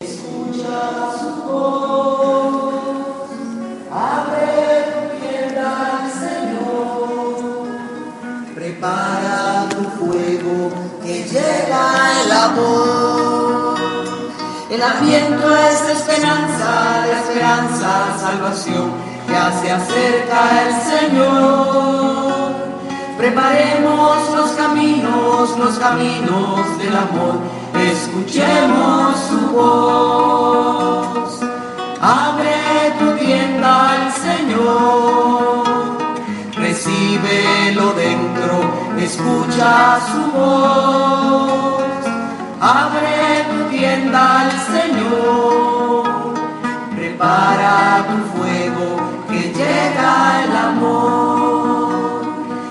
Escucha su voz, abre tu tienda al Señor, prepara tu fuego que llega el amor. El aliento es esperanza, la esperanza, salvación, ya se acerca el Señor. Preparemos los caminos, los caminos del amor, escuchemos su voz. Abre tu tienda al Señor, recíbelo dentro, escucha su voz. Abre tu tienda al Señor, prepara tu fuego, que llega el amor.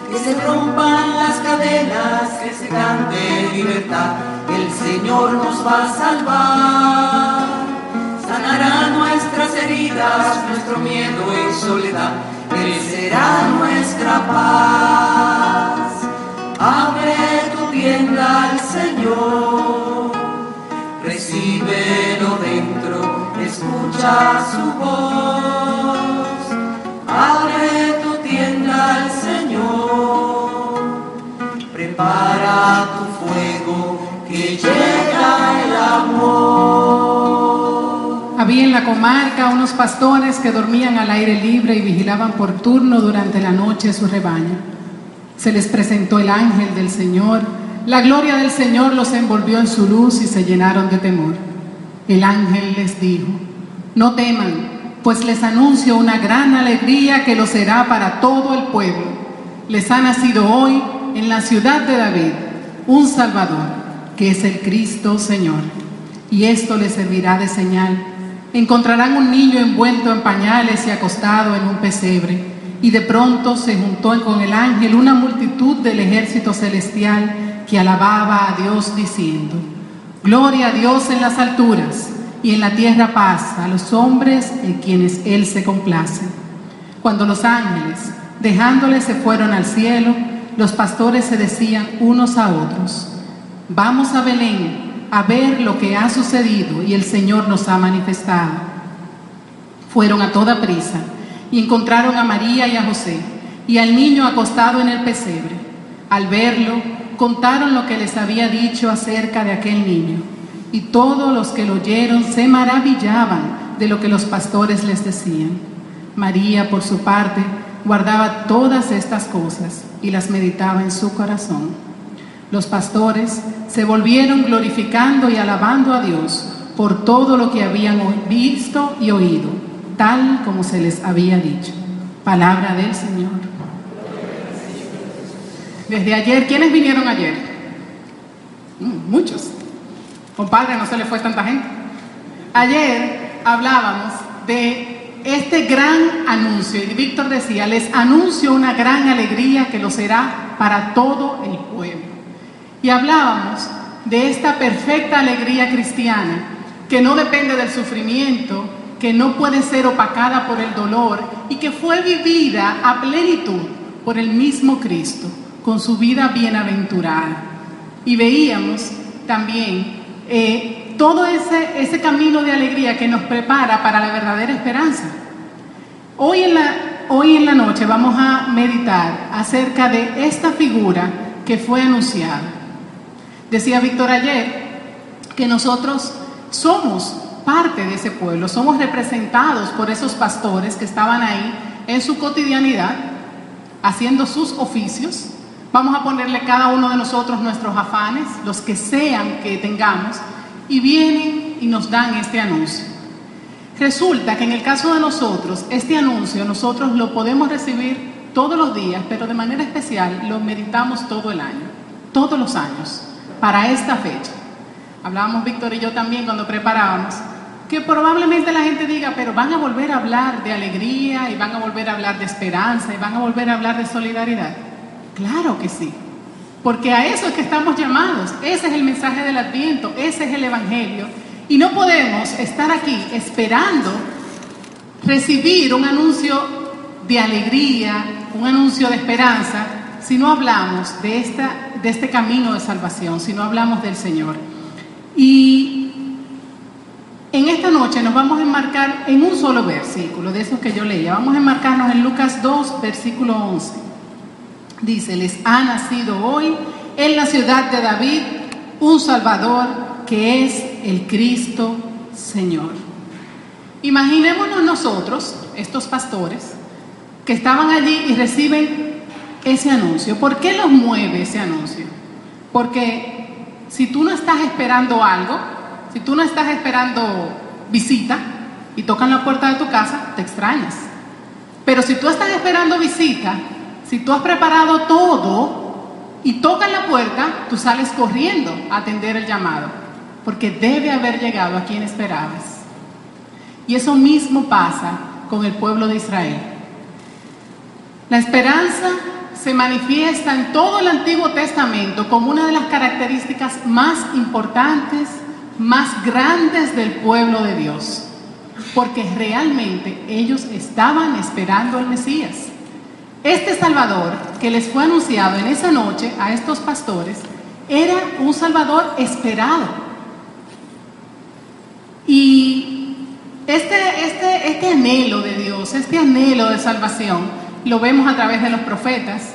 Que se rompan las cadenas, que se cante libertad, el Señor nos va a salvar. Sanará nuestras heridas, nuestro miedo y soledad, Él nuestra paz. Abre tu tienda al Señor, recíbelo dentro, escucha su voz. Abre tu tienda al Señor, prepara Había en la comarca unos pastores que dormían al aire libre y vigilaban por turno durante la noche su rebaño. Se les presentó el ángel del Señor, la gloria del Señor los envolvió en su luz y se llenaron de temor. El ángel les dijo, no teman, pues les anuncio una gran alegría que lo será para todo el pueblo. Les ha nacido hoy en la ciudad de David un Salvador, que es el Cristo Señor. Y esto les servirá de señal. Encontrarán un niño envuelto en pañales y acostado en un pesebre. Y de pronto se juntó con el ángel una multitud del ejército celestial que alababa a Dios diciendo, Gloria a Dios en las alturas y en la tierra paz a los hombres en quienes Él se complace. Cuando los ángeles, dejándole, se fueron al cielo, los pastores se decían unos a otros, vamos a Belén a ver lo que ha sucedido y el Señor nos ha manifestado. Fueron a toda prisa y encontraron a María y a José y al niño acostado en el pesebre. Al verlo, contaron lo que les había dicho acerca de aquel niño y todos los que lo oyeron se maravillaban de lo que los pastores les decían. María, por su parte, guardaba todas estas cosas y las meditaba en su corazón. Los pastores se volvieron glorificando y alabando a Dios por todo lo que habían visto y oído, tal como se les había dicho. Palabra del Señor. Desde ayer, ¿quiénes vinieron ayer? Mm, muchos. Compadre, no se le fue tanta gente. Ayer hablábamos de este gran anuncio y Víctor decía, les anuncio una gran alegría que lo será para todo el pueblo. Y hablábamos de esta perfecta alegría cristiana que no depende del sufrimiento, que no puede ser opacada por el dolor y que fue vivida a plenitud por el mismo Cristo, con su vida bienaventurada. Y veíamos también eh, todo ese, camino de alegría que nos prepara para la verdadera esperanza. Hoy en la noche vamos a meditar acerca de esta figura que fue anunciada. Decía Víctor ayer que nosotros somos parte de ese pueblo, somos representados por esos pastores que estaban ahí en su cotidianidad, haciendo sus oficios. Vamos a ponerle cada uno de nosotros nuestros afanes, los que sean que tengamos, y vienen y nos dan este anuncio. Resulta que en el caso de nosotros, este anuncio nosotros lo podemos recibir todos los días, pero de manera especial lo meditamos todo el año, todos los años, para esta fecha. hablábamos Víctor y yo también cuando preparábamos, que probablemente la gente diga, pero van a volver a hablar de alegría y van a volver a hablar de esperanza y van a volver a hablar de solidaridad. Claro que sí, porque a eso es que estamos llamados, ese es el mensaje del adviento, ese es el Evangelio. Y no podemos estar aquí esperando recibir un anuncio de alegría, un anuncio de esperanza, si no hablamos de, esta, de este camino de salvación, si no hablamos del Señor. Y en esta noche nos vamos a enmarcar en un solo versículo, de esos que yo leía. Vamos a enmarcarnos en Lucas 2, versículo 11. Dice, les ha nacido hoy en la ciudad de David un Salvador que es el Cristo Señor. Imaginémonos nosotros, estos pastores, que estaban allí y reciben ese anuncio. ¿Por qué los mueve ese anuncio? Porque si tú no estás esperando algo, si tú no estás esperando visita y tocan la puerta de tu casa, te extrañas. Pero si tú estás esperando visita, si tú has preparado todo y tocan la puerta, tú sales corriendo a atender el llamado, porque debe haber llegado a quien esperabas. Y eso mismo pasa con el pueblo de Israel. La esperanza se manifiesta en todo el Antiguo Testamento como una de las características más importantes, más grandes del pueblo de Dios, porque realmente ellos estaban esperando al Mesías. Este Salvador que les fue anunciado en esa noche a estos pastores era un Salvador esperado. Y este, este, este anhelo de Dios, este anhelo de salvación, lo vemos a través de los profetas,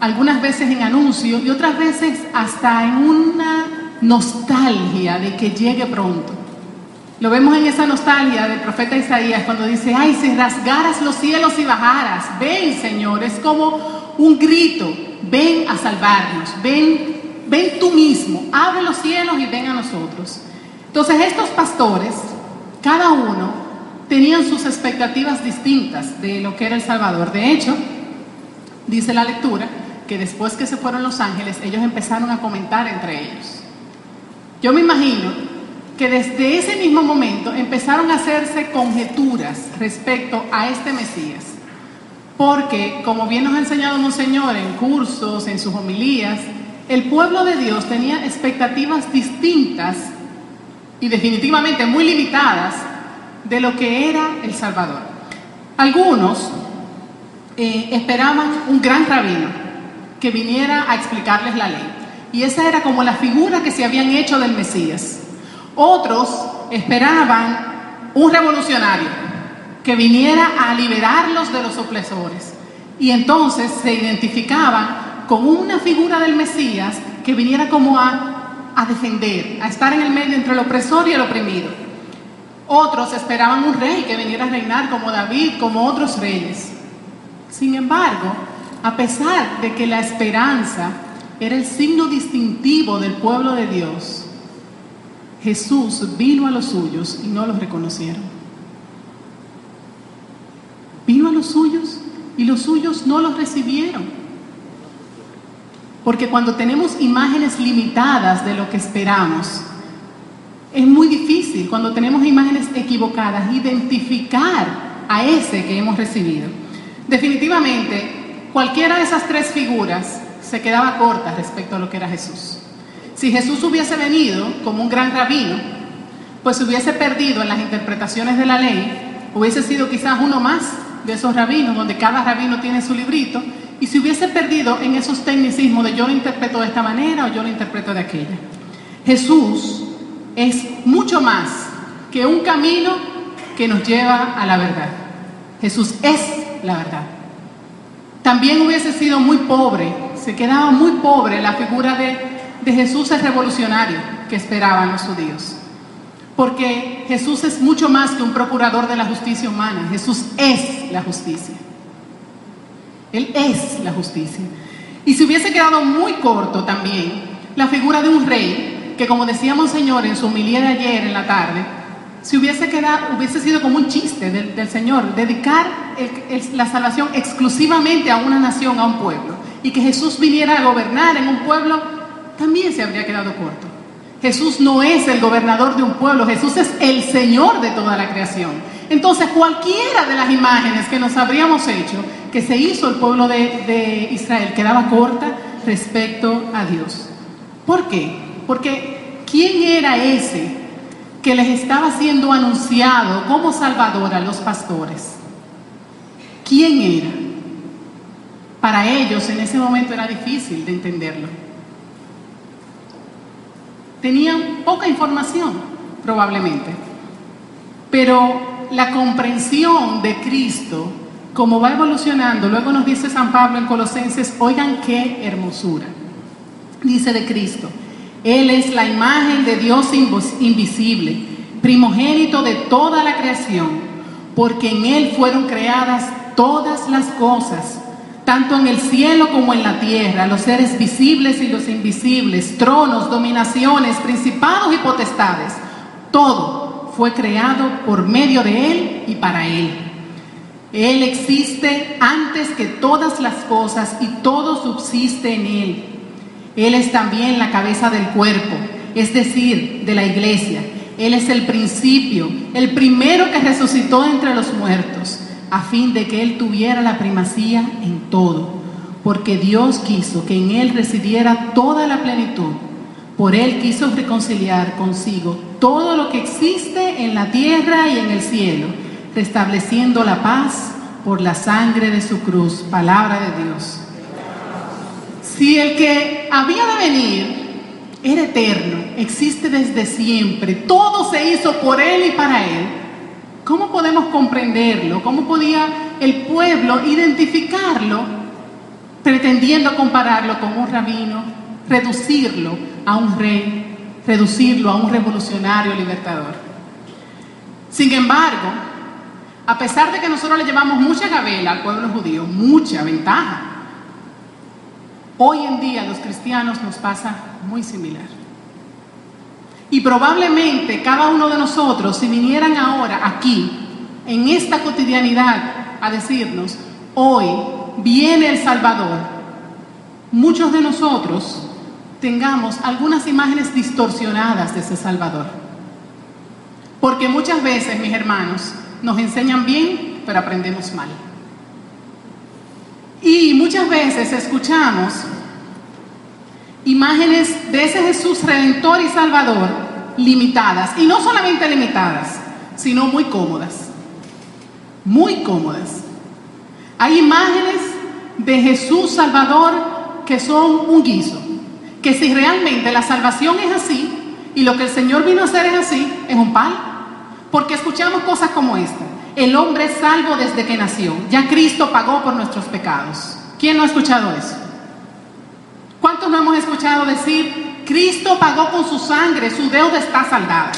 algunas veces en anuncio y otras veces hasta en una nostalgia de que llegue pronto. Lo vemos en esa nostalgia del profeta Isaías cuando dice, ay, si rasgaras los cielos y bajaras, ven Señor, es como un grito, ven a salvarnos, ven, ven tú mismo, abre los cielos y ven a nosotros. Entonces estos pastores, cada uno tenían sus expectativas distintas de lo que era el Salvador. De hecho, dice la lectura que después que se fueron los ángeles, ellos empezaron a comentar entre ellos. Yo me imagino que desde ese mismo momento empezaron a hacerse conjeturas respecto a este Mesías. Porque, como bien nos ha enseñado Monseñor en cursos, en sus homilías, el pueblo de Dios tenía expectativas distintas y definitivamente muy limitadas de lo que era el Salvador. Algunos eh, esperaban un gran rabino que viniera a explicarles la ley. Y esa era como la figura que se habían hecho del Mesías. Otros esperaban un revolucionario que viniera a liberarlos de los opresores. Y entonces se identificaban con una figura del Mesías que viniera como a, a defender, a estar en el medio entre el opresor y el oprimido. Otros esperaban un rey que viniera a reinar como David, como otros reyes. Sin embargo, a pesar de que la esperanza era el signo distintivo del pueblo de Dios, Jesús vino a los suyos y no los reconocieron. Vino a los suyos y los suyos no los recibieron. Porque cuando tenemos imágenes limitadas de lo que esperamos, es muy difícil cuando tenemos imágenes equivocadas identificar a ese que hemos recibido. Definitivamente, cualquiera de esas tres figuras se quedaba corta respecto a lo que era Jesús. Si Jesús hubiese venido como un gran rabino, pues se hubiese perdido en las interpretaciones de la ley, hubiese sido quizás uno más de esos rabinos, donde cada rabino tiene su librito, y se hubiese perdido en esos tecnicismos de yo lo interpreto de esta manera o yo lo interpreto de aquella. Jesús es mucho más que un camino que nos lleva a la verdad. Jesús es la verdad. También hubiese sido muy pobre, se quedaba muy pobre la figura de, Jesús el revolucionario que esperaban los judíos. Porque Jesús es mucho más que un procurador de la justicia humana. Jesús es la justicia. Él es la justicia. Y se hubiese quedado muy corto también la figura de un rey que como decía Monseñor en su homilía de ayer en la tarde, si hubiese quedado, hubiese sido como un chiste del, Señor, dedicar la salvación exclusivamente a una nación, a un pueblo, y que Jesús viniera a gobernar en un pueblo, también se habría quedado corto. Jesús no es el gobernador de un pueblo, Jesús es el Señor de toda la creación. Entonces, cualquiera de las imágenes que nos habríamos hecho, que se hizo el pueblo de, de Israel, quedaba corta respecto a Dios. ¿Por qué? Porque ¿quién era ese que les estaba siendo anunciado como Salvador a los pastores? ¿Quién era? Para ellos en ese momento era difícil de entenderlo. Tenían poca información, probablemente, pero la comprensión de Cristo, como va evolucionando, luego nos dice San Pablo en Colosenses, oigan qué hermosura, dice de Cristo, Él es la imagen de Dios invisible, primogénito de toda la creación, porque en Él fueron creadas todas las cosas, tanto en el cielo como en la tierra, los seres visibles y los invisibles, tronos, dominaciones, principados y potestades. Todo fue creado por medio de Él y para Él. Él existe antes que todas las cosas y todo subsiste en Él. Él es también la cabeza del cuerpo, es decir, de la iglesia. Él es el principio, el primero que resucitó entre los muertos a fin de que Él tuviera la primacía en todo, porque Dios quiso que en Él residiera toda la plenitud. Por Él quiso reconciliar consigo todo lo que existe en la tierra y en el cielo, restableciendo la paz por la sangre de su cruz, palabra de Dios. Si el que había de venir era eterno, existe desde siempre, todo se hizo por Él y para Él, ¿Cómo podemos comprenderlo? ¿Cómo podía el pueblo identificarlo pretendiendo compararlo con un rabino, reducirlo a un rey, reducirlo a un revolucionario libertador? Sin embargo, a pesar de que nosotros le llevamos mucha gabela al pueblo judío, mucha ventaja, hoy en día los cristianos nos pasa muy similar. Y probablemente cada uno de nosotros, si vinieran ahora aquí, en esta cotidianidad, a decirnos, hoy viene el Salvador, muchos de nosotros tengamos algunas imágenes distorsionadas de ese Salvador. Porque muchas veces, mis hermanos, nos enseñan bien, pero aprendemos mal. Y muchas veces escuchamos imágenes de ese Jesús redentor y salvador limitadas. Y no solamente limitadas, sino muy cómodas. Muy cómodas. Hay imágenes de Jesús salvador que son un guiso. Que si realmente la salvación es así y lo que el Señor vino a hacer es así, es un pal. Porque escuchamos cosas como esta. El hombre es salvo desde que nació. Ya Cristo pagó por nuestros pecados. ¿Quién no ha escuchado eso? ¿Cuántos no hemos escuchado decir, Cristo pagó con su sangre, su deuda está saldada?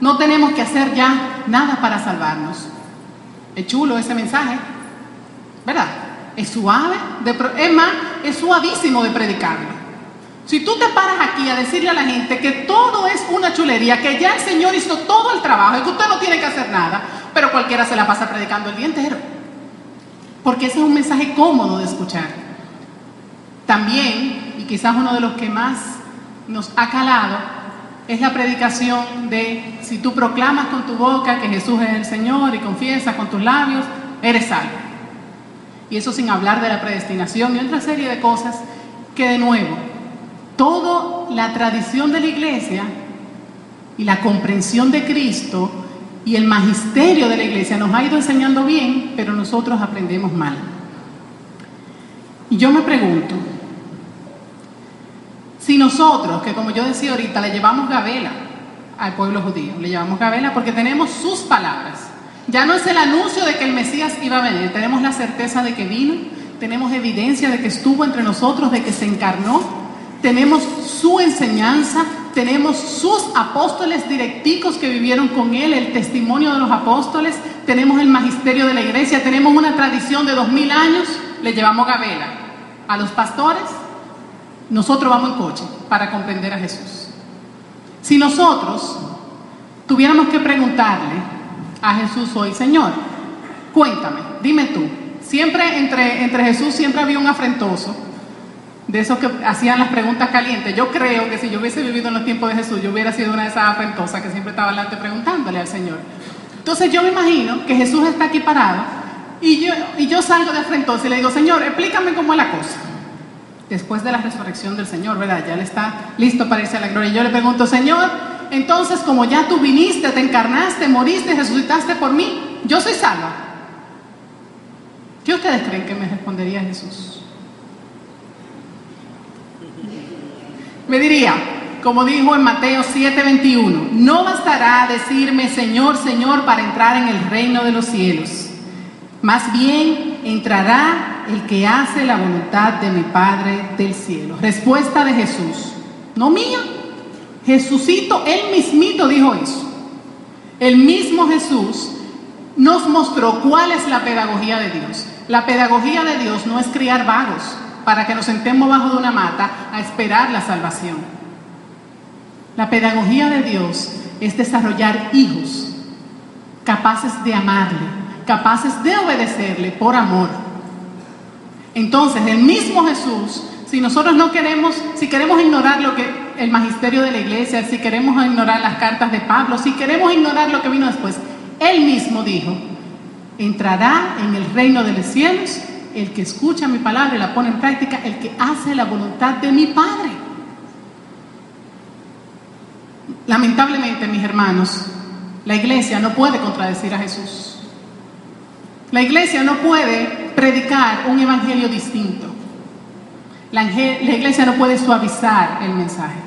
No tenemos que hacer ya nada para salvarnos. Es chulo ese mensaje, ¿verdad? Es suave, de, es más, es suavísimo de predicarlo. Si tú te paras aquí a decirle a la gente que todo es una chulería, que ya el Señor hizo todo el trabajo y que usted no tiene que hacer nada, pero cualquiera se la pasa predicando el día entero. Porque ese es un mensaje cómodo de escuchar. También, y quizás uno de los que más nos ha calado, es la predicación de si tú proclamas con tu boca que Jesús es el Señor y confiesas con tus labios, eres salvo. Y eso sin hablar de la predestinación y otra serie de cosas que de nuevo, toda la tradición de la iglesia y la comprensión de Cristo y el magisterio de la iglesia nos ha ido enseñando bien, pero nosotros aprendemos mal. Y yo me pregunto, si nosotros, que como yo decía ahorita, le llevamos gabela al pueblo judío, le llevamos gabela porque tenemos sus palabras. Ya no es el anuncio de que el Mesías iba a venir, tenemos la certeza de que vino, tenemos evidencia de que estuvo entre nosotros, de que se encarnó, tenemos su enseñanza, tenemos sus apóstoles directicos que vivieron con él, el testimonio de los apóstoles, tenemos el magisterio de la iglesia, tenemos una tradición de dos mil años, le llevamos gabela a los pastores, nosotros vamos en coche para comprender a Jesús. Si nosotros tuviéramos que preguntarle a Jesús hoy, Señor, cuéntame, dime tú, siempre entre, entre Jesús siempre había un afrentoso de esos que hacían las preguntas calientes. Yo creo que si yo hubiese vivido en los tiempos de Jesús, yo hubiera sido una de esas afrentosas que siempre estaba delante preguntándole al Señor. Entonces yo me imagino que Jesús está aquí parado y yo, y yo salgo de afrentosa y le digo, Señor, explícame cómo es la cosa. Después de la resurrección del Señor, ¿verdad? Ya Él está listo para irse a la gloria. Y yo le pregunto, Señor, entonces como ya tú viniste, te encarnaste, moriste, resucitaste por mí, yo soy salva. ¿Qué ustedes creen que me respondería Jesús? Me diría, como dijo en Mateo 7:21, no bastará decirme Señor, Señor para entrar en el reino de los cielos. Más bien entrará el que hace la voluntad de mi Padre del cielo. Respuesta de Jesús, no mía. Jesucito, él mismito dijo eso. El mismo Jesús nos mostró cuál es la pedagogía de Dios. La pedagogía de Dios no es criar vagos para que nos sentemos bajo de una mata a esperar la salvación. La pedagogía de Dios es desarrollar hijos capaces de amarle, capaces de obedecerle por amor. Entonces, el mismo Jesús, si nosotros no queremos, si queremos ignorar lo que el magisterio de la iglesia, si queremos ignorar las cartas de Pablo, si queremos ignorar lo que vino después, él mismo dijo, entrará en el reino de los cielos el que escucha mi palabra y la pone en práctica, el que hace la voluntad de mi Padre. Lamentablemente, mis hermanos, la iglesia no puede contradecir a Jesús. La iglesia no puede predicar un evangelio distinto. La, iglesia no puede suavizar el mensaje.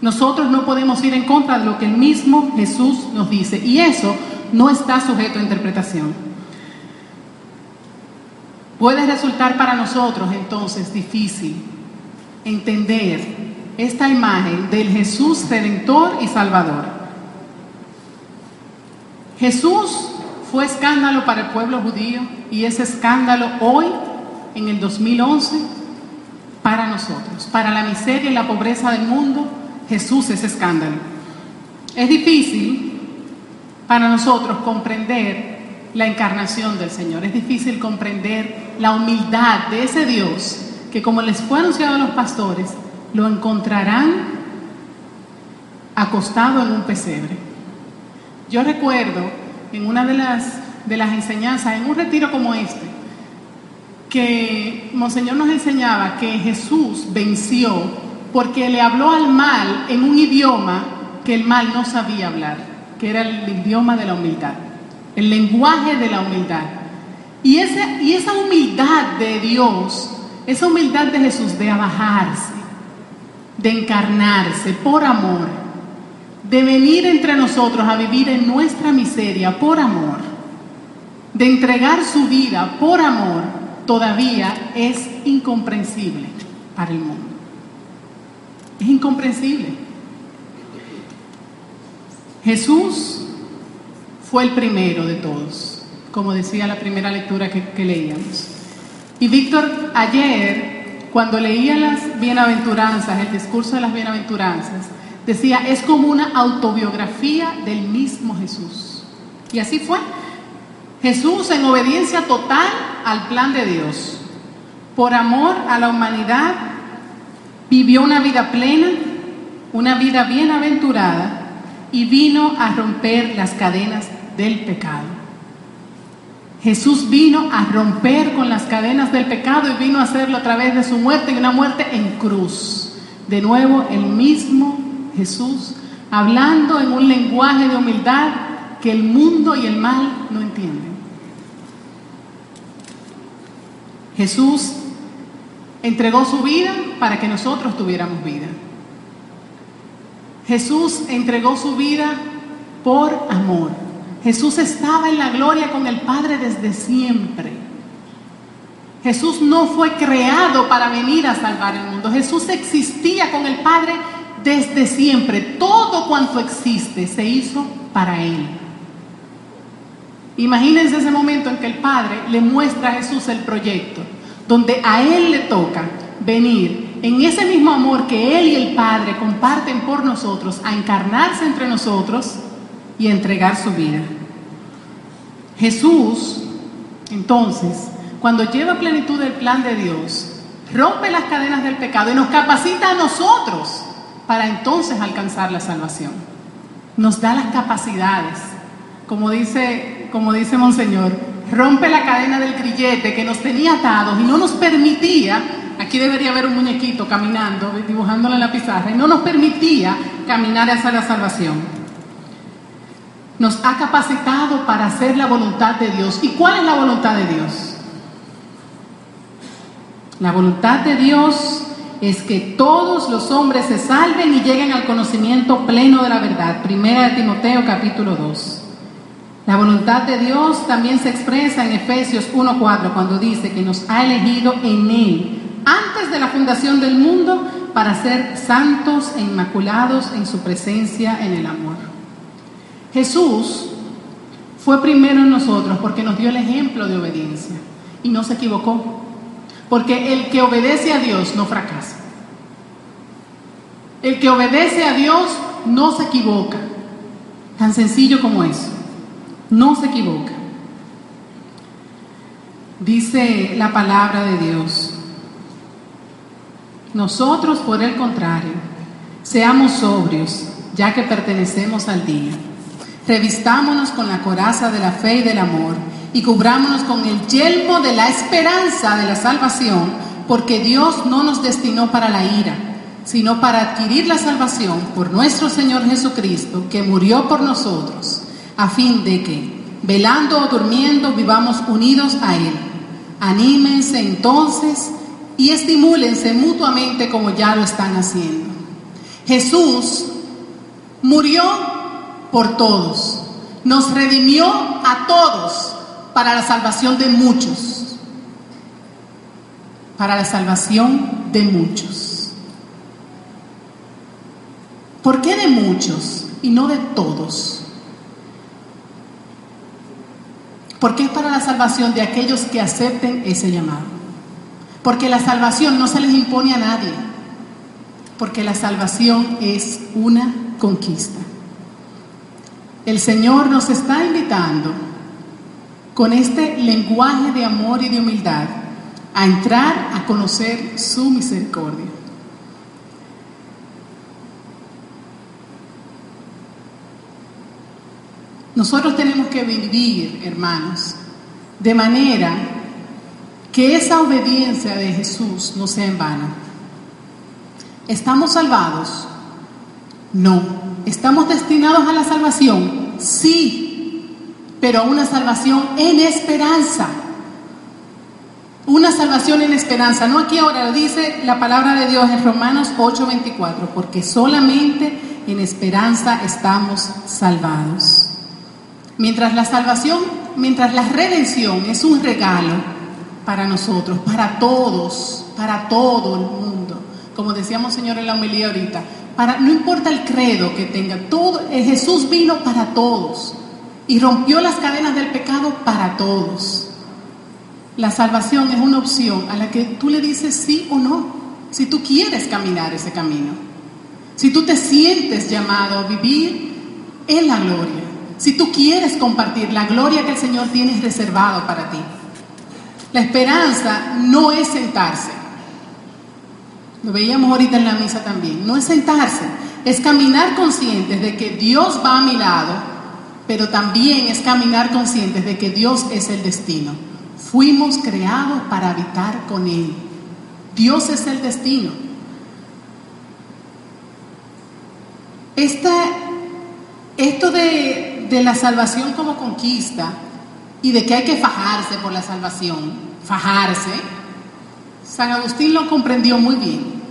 Nosotros no podemos ir en contra de lo que el mismo Jesús nos dice. Y eso no está sujeto a interpretación. Puede resultar para nosotros entonces difícil entender esta imagen del Jesús redentor y salvador. Jesús fue escándalo para el pueblo judío y ese escándalo hoy, en el 2011, para nosotros, para la miseria y la pobreza del mundo, Jesús es escándalo. Es difícil para nosotros comprender la encarnación del Señor. Es difícil comprender la humildad de ese Dios que como les fue anunciado a los pastores, lo encontrarán acostado en un pesebre. Yo recuerdo en una de las, de las enseñanzas, en un retiro como este, que Monseñor nos enseñaba que Jesús venció porque le habló al mal en un idioma que el mal no sabía hablar que era el idioma de la humildad, el lenguaje de la humildad. Y, ese, y esa humildad de Dios, esa humildad de Jesús de abajarse, de encarnarse por amor, de venir entre nosotros a vivir en nuestra miseria por amor, de entregar su vida por amor, todavía es incomprensible para el mundo. Es incomprensible. Jesús fue el primero de todos, como decía la primera lectura que, leíamos. Y Víctor, ayer, cuando leía las bienaventuranzas, el discurso de las bienaventuranzas, decía, es como una autobiografía del mismo Jesús. Y así fue. Jesús en obediencia total al plan de Dios, por amor a la humanidad, vivió una vida plena, una vida bienaventurada y vino a romper las cadenas del pecado. Jesús vino a romper con las cadenas del pecado y vino a hacerlo a través de su muerte y una muerte en cruz. De nuevo, el mismo Jesús hablando en un lenguaje de humildad que el mundo y el mal no entienden. Jesús entregó su vida para que nosotros tuviéramos vida. Jesús entregó su vida por amor. Jesús estaba en la gloria con el Padre desde siempre. Jesús no fue creado para venir a salvar el mundo. Jesús existía con el Padre desde siempre. Todo cuanto existe se hizo para Él. Imagínense ese momento en que el Padre le muestra a Jesús el proyecto, donde a Él le toca venir en ese mismo amor que Él y el Padre comparten por nosotros, a encarnarse entre nosotros y a entregar su vida. Jesús, entonces, cuando lleva plenitud el plan de Dios, rompe las cadenas del pecado y nos capacita a nosotros para entonces alcanzar la salvación. Nos da las capacidades. Como dice, como dice Monseñor, rompe la cadena del grillete que nos tenía atados y no nos permitía, aquí debería haber un muñequito caminando, dibujándolo en la pizarra, y no nos permitía caminar hacia la salvación. Nos ha capacitado para hacer la voluntad de Dios. ¿Y cuál es la voluntad de Dios? La voluntad de Dios es que todos los hombres se salven y lleguen al conocimiento pleno de la verdad. Primera de Timoteo capítulo 2. La voluntad de Dios también se expresa en Efesios 1.4 cuando dice que nos ha elegido en Él antes de la fundación del mundo para ser santos e inmaculados en su presencia en el amor. Jesús fue primero en nosotros porque nos dio el ejemplo de obediencia y no se equivocó. Porque el que obedece a Dios no fracasa. El que obedece a Dios no se equivoca. Tan sencillo como eso. No se equivoca. Dice la palabra de Dios. Nosotros, por el contrario, seamos sobrios, ya que pertenecemos al día. Revistámonos con la coraza de la fe y del amor y cubrámonos con el yelmo de la esperanza de la salvación, porque Dios no nos destinó para la ira, sino para adquirir la salvación por nuestro Señor Jesucristo, que murió por nosotros, a fin de que, velando o durmiendo, vivamos unidos a Él. Anímense entonces y estimúlense mutuamente como ya lo están haciendo. Jesús murió por todos, nos redimió a todos para la salvación de muchos. Para la salvación de muchos. ¿Por qué de muchos y no de todos? Porque es para la salvación de aquellos que acepten ese llamado. Porque la salvación no se les impone a nadie. Porque la salvación es una conquista. El Señor nos está invitando con este lenguaje de amor y de humildad a entrar a conocer su misericordia. Nosotros tenemos que vivir, hermanos, de manera que esa obediencia de Jesús no sea en vano. ¿Estamos salvados? No. ¿Estamos destinados a la salvación? Sí pero a una salvación en esperanza. Una salvación en esperanza. No aquí ahora, lo dice la palabra de Dios en Romanos 8:24, porque solamente en esperanza estamos salvados. Mientras la salvación, mientras la redención es un regalo para nosotros, para todos, para todo el mundo. Como decíamos, Señor, en la homilía ahorita, no importa el credo que tenga, todo, eh, Jesús vino para todos y rompió las cadenas del pecado para todos. La salvación es una opción a la que tú le dices sí o no, si tú quieres caminar ese camino, si tú te sientes llamado a vivir en la gloria, si tú quieres compartir la gloria que el Señor tiene reservado para ti. La esperanza no es sentarse. Lo veíamos ahorita en la misa también. No es sentarse, es caminar conscientes de que Dios va a mi lado pero también es caminar conscientes de que Dios es el destino. Fuimos creados para habitar con Él. Dios es el destino. esto de, de la salvación como conquista y de que hay que fajarse por la salvación, fajarse, San Agustín lo comprendió muy bien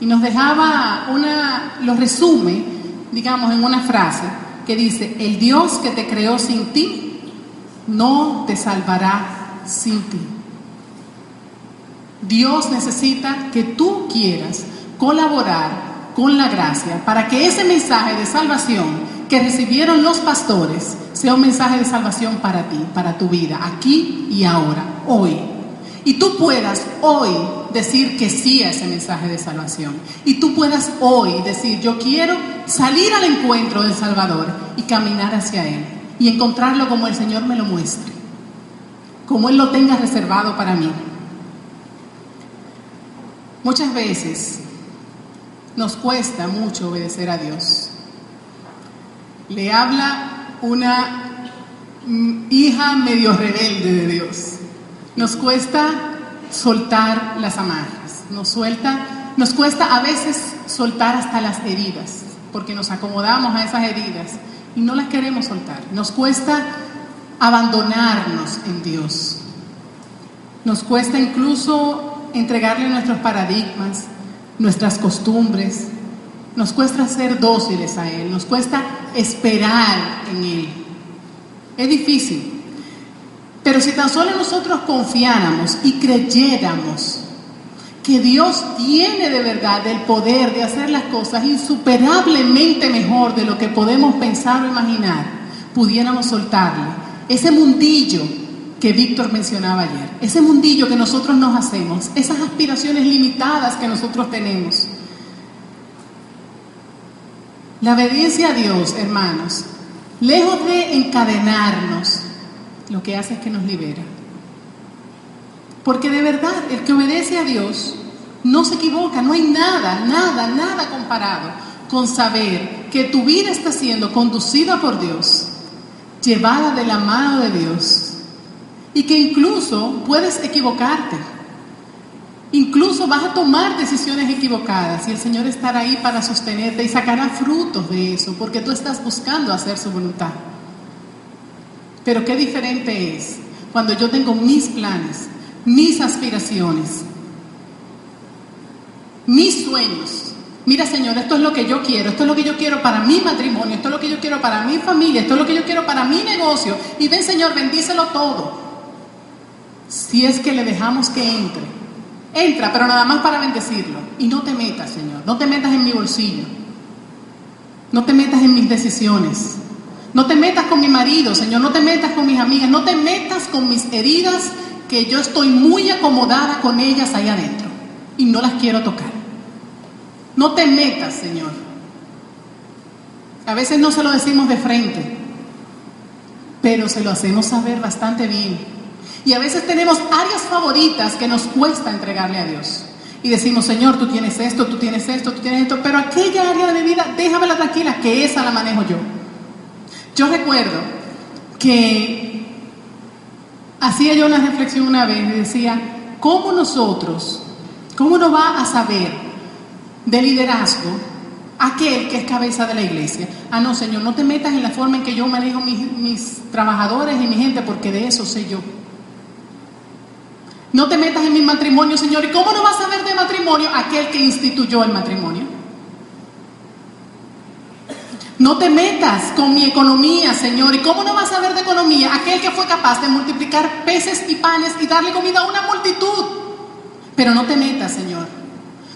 y nos dejaba una, lo resume, digamos, en una frase que dice, el Dios que te creó sin ti, no te salvará sin ti. Dios necesita que tú quieras colaborar con la gracia para que ese mensaje de salvación que recibieron los pastores sea un mensaje de salvación para ti, para tu vida, aquí y ahora, hoy. Y tú puedas hoy decir que sí a ese mensaje de salvación. Y tú puedas hoy decir, yo quiero salir al encuentro del Salvador y caminar hacia Él. Y encontrarlo como el Señor me lo muestre. Como Él lo tenga reservado para mí. Muchas veces nos cuesta mucho obedecer a Dios. Le habla una hija medio rebelde de Dios. Nos cuesta soltar las amarras, nos suelta, nos cuesta a veces soltar hasta las heridas, porque nos acomodamos a esas heridas y no las queremos soltar. Nos cuesta abandonarnos en Dios. Nos cuesta incluso entregarle nuestros paradigmas, nuestras costumbres. Nos cuesta ser dóciles a Él, nos cuesta esperar en Él. Es difícil. Pero si tan solo nosotros confiáramos y creyéramos que Dios tiene de verdad el poder de hacer las cosas insuperablemente mejor de lo que podemos pensar o imaginar, pudiéramos soltarle ese mundillo que Víctor mencionaba ayer, ese mundillo que nosotros nos hacemos, esas aspiraciones limitadas que nosotros tenemos. La obediencia a Dios, hermanos, lejos de encadenarnos, lo que hace es que nos libera. Porque de verdad, el que obedece a Dios no se equivoca, no hay nada, nada, nada comparado con saber que tu vida está siendo conducida por Dios, llevada de la mano de Dios, y que incluso puedes equivocarte. Incluso vas a tomar decisiones equivocadas y el Señor estará ahí para sostenerte y sacará frutos de eso, porque tú estás buscando hacer su voluntad. Pero qué diferente es cuando yo tengo mis planes, mis aspiraciones, mis sueños. Mira, Señor, esto es lo que yo quiero, esto es lo que yo quiero para mi matrimonio, esto es lo que yo quiero para mi familia, esto es lo que yo quiero para mi negocio. Y ven, Señor, bendícelo todo. Si es que le dejamos que entre. Entra, pero nada más para bendecirlo. Y no te metas, Señor. No te metas en mi bolsillo. No te metas en mis decisiones. No te metas con mi marido, Señor. No te metas con mis amigas. No te metas con mis heridas que yo estoy muy acomodada con ellas ahí adentro. Y no las quiero tocar. No te metas, Señor. A veces no se lo decimos de frente, pero se lo hacemos saber bastante bien. Y a veces tenemos áreas favoritas que nos cuesta entregarle a Dios. Y decimos, Señor, tú tienes esto, tú tienes esto, tú tienes esto, pero aquella área de mi vida, déjamela tranquila, que esa la manejo yo. Yo recuerdo que hacía yo una reflexión una vez y decía, ¿cómo nosotros, cómo uno va a saber de liderazgo aquel que es cabeza de la iglesia? Ah, no, Señor, no te metas en la forma en que yo manejo mis, mis trabajadores y mi gente, porque de eso sé yo. No te metas en mi matrimonio, Señor. ¿Y cómo no vas a saber de matrimonio aquel que instituyó el matrimonio? No te metas con mi economía, Señor. ¿Y cómo no vas a saber de economía aquel que fue capaz de multiplicar peces y panes y darle comida a una multitud? Pero no te metas, Señor.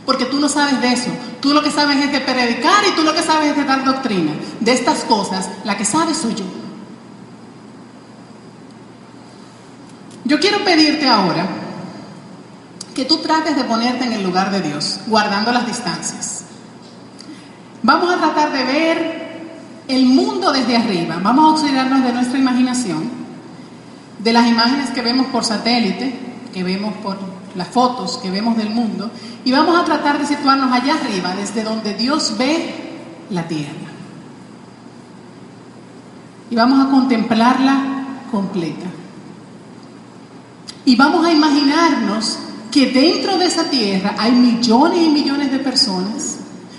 Porque tú no sabes de eso. Tú lo que sabes es de predicar y tú lo que sabes es de dar doctrina. De estas cosas, la que sabe soy yo. Yo quiero pedirte ahora que tú trates de ponerte en el lugar de Dios, guardando las distancias. Vamos a tratar de ver el mundo desde arriba, vamos a auxiliarnos de nuestra imaginación, de las imágenes que vemos por satélite, que vemos por las fotos que vemos del mundo, y vamos a tratar de situarnos allá arriba, desde donde Dios ve la tierra. Y vamos a contemplarla completa. Y vamos a imaginarnos que dentro de esa tierra hay millones y millones de personas,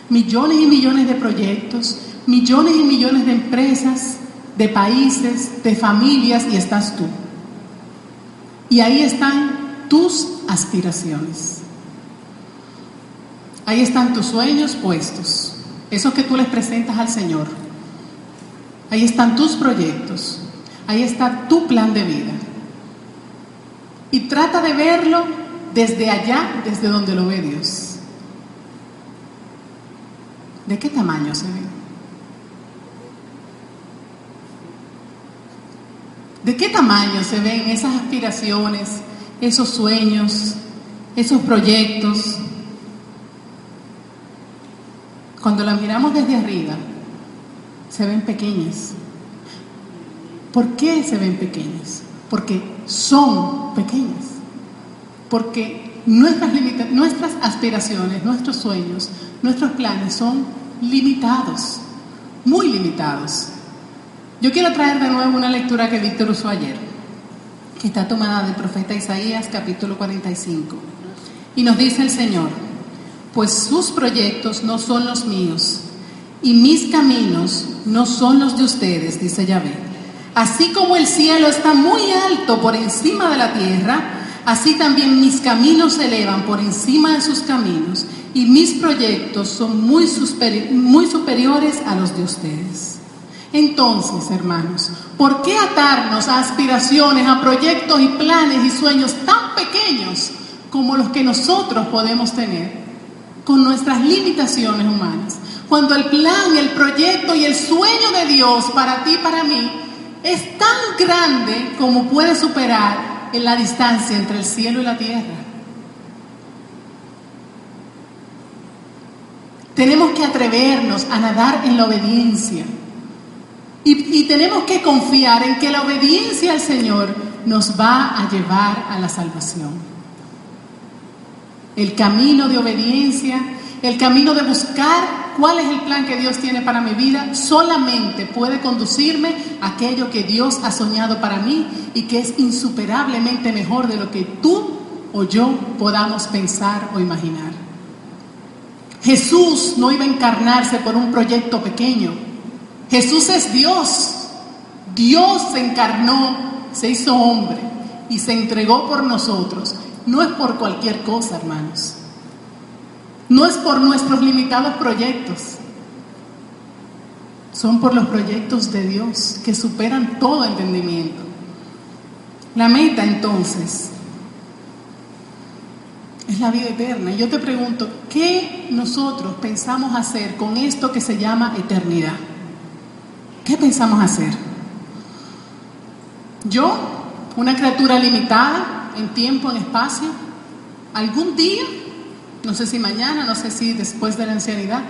millones y millones de proyectos, millones y millones de empresas, de países, de familias y estás tú. Y ahí están tus aspiraciones. Ahí están tus sueños puestos, esos que tú les presentas al Señor. Ahí están tus proyectos. Ahí está tu plan de vida. Y trata de verlo desde allá, desde donde lo ve Dios. ¿De qué tamaño se ve? ¿De qué tamaño se ven esas aspiraciones, esos sueños, esos proyectos? Cuando las miramos desde arriba, se ven pequeñas. ¿Por qué se ven pequeñas? Porque son pequeñas porque nuestras, nuestras aspiraciones, nuestros sueños, nuestros planes son limitados, muy limitados. Yo quiero traer de nuevo una lectura que Víctor usó ayer, que está tomada del profeta Isaías capítulo 45. Y nos dice el Señor, pues sus proyectos no son los míos y mis caminos no son los de ustedes, dice Yahvé. Así como el cielo está muy alto por encima de la tierra, así también mis caminos se elevan por encima de sus caminos y mis proyectos son muy, muy superiores a los de ustedes. Entonces, hermanos, ¿por qué atarnos a aspiraciones, a proyectos y planes y sueños tan pequeños como los que nosotros podemos tener con nuestras limitaciones humanas? Cuando el plan, el proyecto y el sueño de Dios para ti y para mí es tan grande como puede superar en la distancia entre el cielo y la tierra. Tenemos que atrevernos a nadar en la obediencia. Y, tenemos que confiar en que la obediencia al Señor nos va a llevar a la salvación. El camino de obediencia, el camino de buscar cuál es el plan que Dios tiene para mi vida, solamente puede conducirme a aquello que Dios ha soñado para mí y que es insuperablemente mejor de lo que tú o yo podamos pensar o imaginar. Jesús no iba a encarnarse por un proyecto pequeño. Jesús es Dios. Dios se encarnó, se hizo hombre y se entregó por nosotros. No es por cualquier cosa, hermanos. No es por nuestros limitados proyectos, son por los proyectos de Dios que superan todo entendimiento. La meta entonces es la vida eterna. Y yo te pregunto, ¿qué nosotros pensamos hacer con esto que se llama eternidad? ¿Qué pensamos hacer? Yo, una criatura limitada en tiempo, en espacio, algún día no sé si mañana, no sé si después de la ancianidad,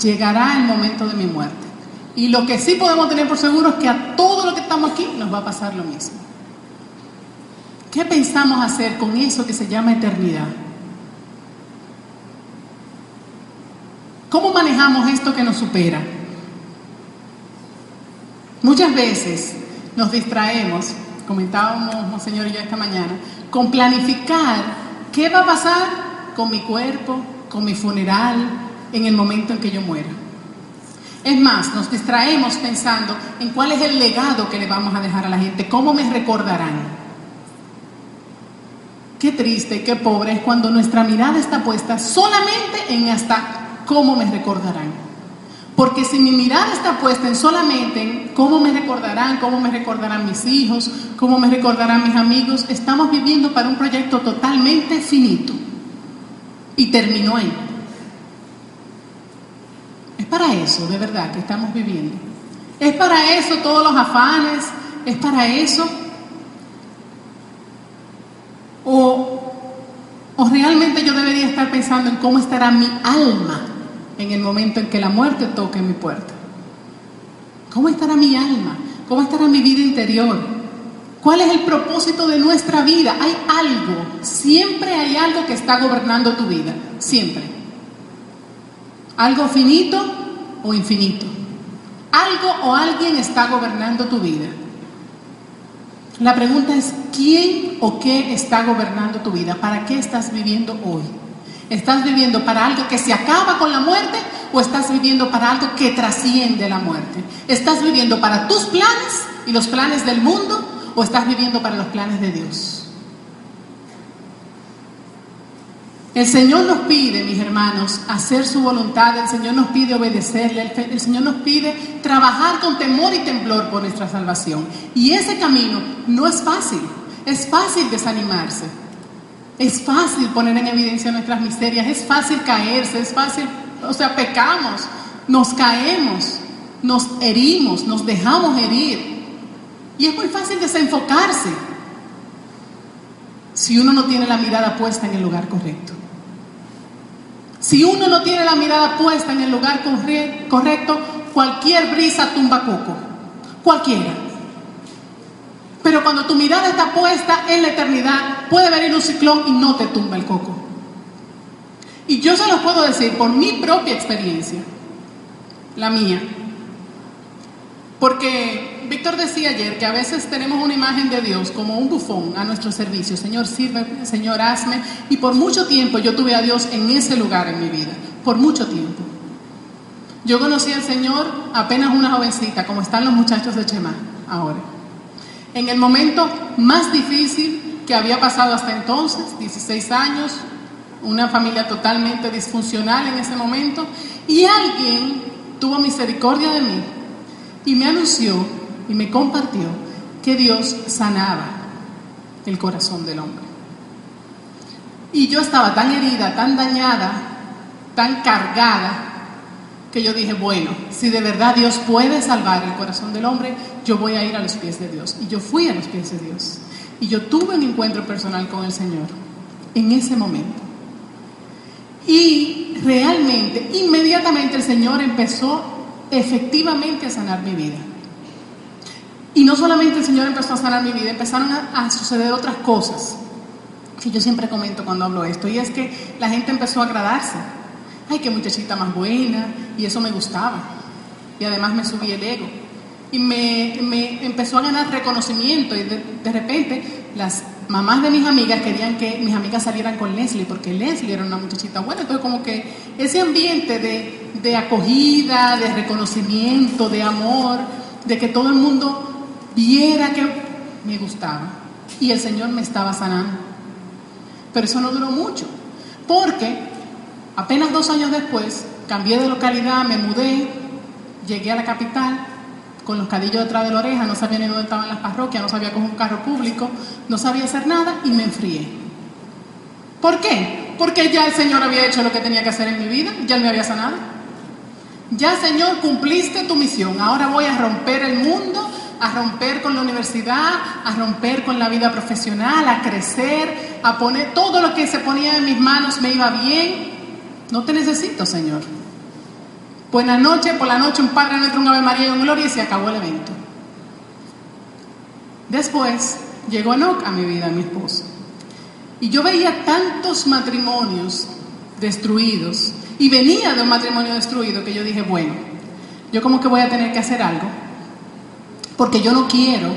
llegará el momento de mi muerte. Y lo que sí podemos tener por seguro es que a todo lo que estamos aquí nos va a pasar lo mismo. ¿Qué pensamos hacer con eso que se llama eternidad? ¿Cómo manejamos esto que nos supera? Muchas veces nos distraemos, comentábamos Monseñor y yo esta mañana, con planificar qué va a pasar con mi cuerpo, con mi funeral, en el momento en que yo muera. Es más, nos distraemos pensando en cuál es el legado que le vamos a dejar a la gente, cómo me recordarán. Qué triste, qué pobre es cuando nuestra mirada está puesta solamente en hasta cómo me recordarán. Porque si mi mirada está puesta en solamente en cómo me recordarán, cómo me recordarán mis hijos, cómo me recordarán mis amigos, estamos viviendo para un proyecto totalmente finito. Y terminó ahí. Es para eso, de verdad, que estamos viviendo. Es para eso todos los afanes, es para eso. O, o realmente yo debería estar pensando en cómo estará mi alma en el momento en que la muerte toque mi puerta. ¿Cómo estará mi alma? ¿Cómo estará mi vida interior? ¿Cuál es el propósito de nuestra vida? Hay algo, siempre hay algo que está gobernando tu vida, siempre. Algo finito o infinito. Algo o alguien está gobernando tu vida. La pregunta es, ¿quién o qué está gobernando tu vida? ¿Para qué estás viviendo hoy? ¿Estás viviendo para algo que se acaba con la muerte o estás viviendo para algo que trasciende la muerte? ¿Estás viviendo para tus planes y los planes del mundo o estás viviendo para los planes de Dios? El Señor nos pide, mis hermanos, hacer su voluntad, el Señor nos pide obedecerle, el, Señor nos pide trabajar con temor y temblor por nuestra salvación. Y ese camino no es fácil, es fácil desanimarse, es fácil poner en evidencia nuestras miserias, es fácil caerse, es fácil, o sea, pecamos, nos caemos, nos herimos, nos dejamos herir. Y es muy fácil desenfocarse si uno no tiene la mirada puesta en el lugar correcto. Si uno no tiene la mirada puesta en el lugar correcto, cualquier brisa tumba coco. Cualquiera. Pero cuando tu mirada está puesta en la eternidad, puede venir un ciclón y no te tumba el coco. Y yo se los puedo decir por mi propia experiencia, la mía. Porque Víctor decía ayer que a veces tenemos una imagen de Dios como un bufón a nuestro servicio. Señor, sirve, Señor, hazme. Y por mucho tiempo yo tuve a Dios en ese lugar en mi vida. Por mucho tiempo. Yo conocí al Señor apenas una jovencita, como están los muchachos de Chema ahora. En el momento más difícil que había pasado hasta entonces, 16 años, una familia totalmente disfuncional en ese momento, y alguien tuvo misericordia de mí y me anunció y me compartió que Dios sanaba el corazón del hombre. Y yo estaba tan herida, tan dañada, tan cargada, que yo dije, bueno, si de verdad Dios puede salvar el corazón del hombre, yo voy a ir a los pies de Dios. Y yo fui a los pies de Dios. Y yo tuve un encuentro personal con el Señor en ese momento. Y realmente, inmediatamente el Señor empezó efectivamente a sanar mi vida. Y no solamente el Señor empezó a sanar mi vida, empezaron a, suceder otras cosas que yo siempre comento cuando hablo esto, y es que la gente empezó a agradarse. Ay, qué muchachita más buena, y eso me gustaba. Y además me subí el ego. Y me, me empezó a ganar reconocimiento, y de, de repente las mamás de mis amigas querían que mis amigas salieran con Leslie, porque Leslie era una muchachita buena. Entonces, como que ese ambiente de, de acogida, de reconocimiento, de amor, de que todo el mundo viera que me gustaba. Y el Señor me estaba sanando. Pero eso no duró mucho, porque apenas dos años después cambié de localidad, me mudé, llegué a la capital con los cadillos detrás de la oreja, no sabía ni dónde estaban las parroquias, no sabía coger un carro público, no sabía hacer nada y me enfrié. ¿Por qué? Porque ya el Señor había hecho lo que tenía que hacer en mi vida, ya Él me había sanado. Ya Señor, cumpliste tu misión, ahora voy a romper el mundo, a romper con la universidad, a romper con la vida profesional, a crecer, a poner todo lo que se ponía en mis manos me iba bien. No te necesito, Señor. Buenas noches, por la noche un Padre Nuestro, un Ave María y un Gloria y se acabó el evento. Después llegó Enoch a mi vida, mi esposo. Y yo veía tantos matrimonios destruidos y venía de un matrimonio destruido que yo dije, bueno, yo como que voy a tener que hacer algo porque yo no quiero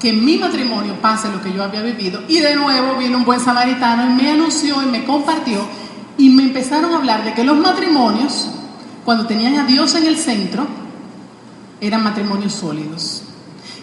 que en mi matrimonio pase lo que yo había vivido. Y de nuevo vino un buen samaritano y me anunció y me compartió y me empezaron a hablar de que los matrimonios cuando tenían a Dios en el centro, eran matrimonios sólidos.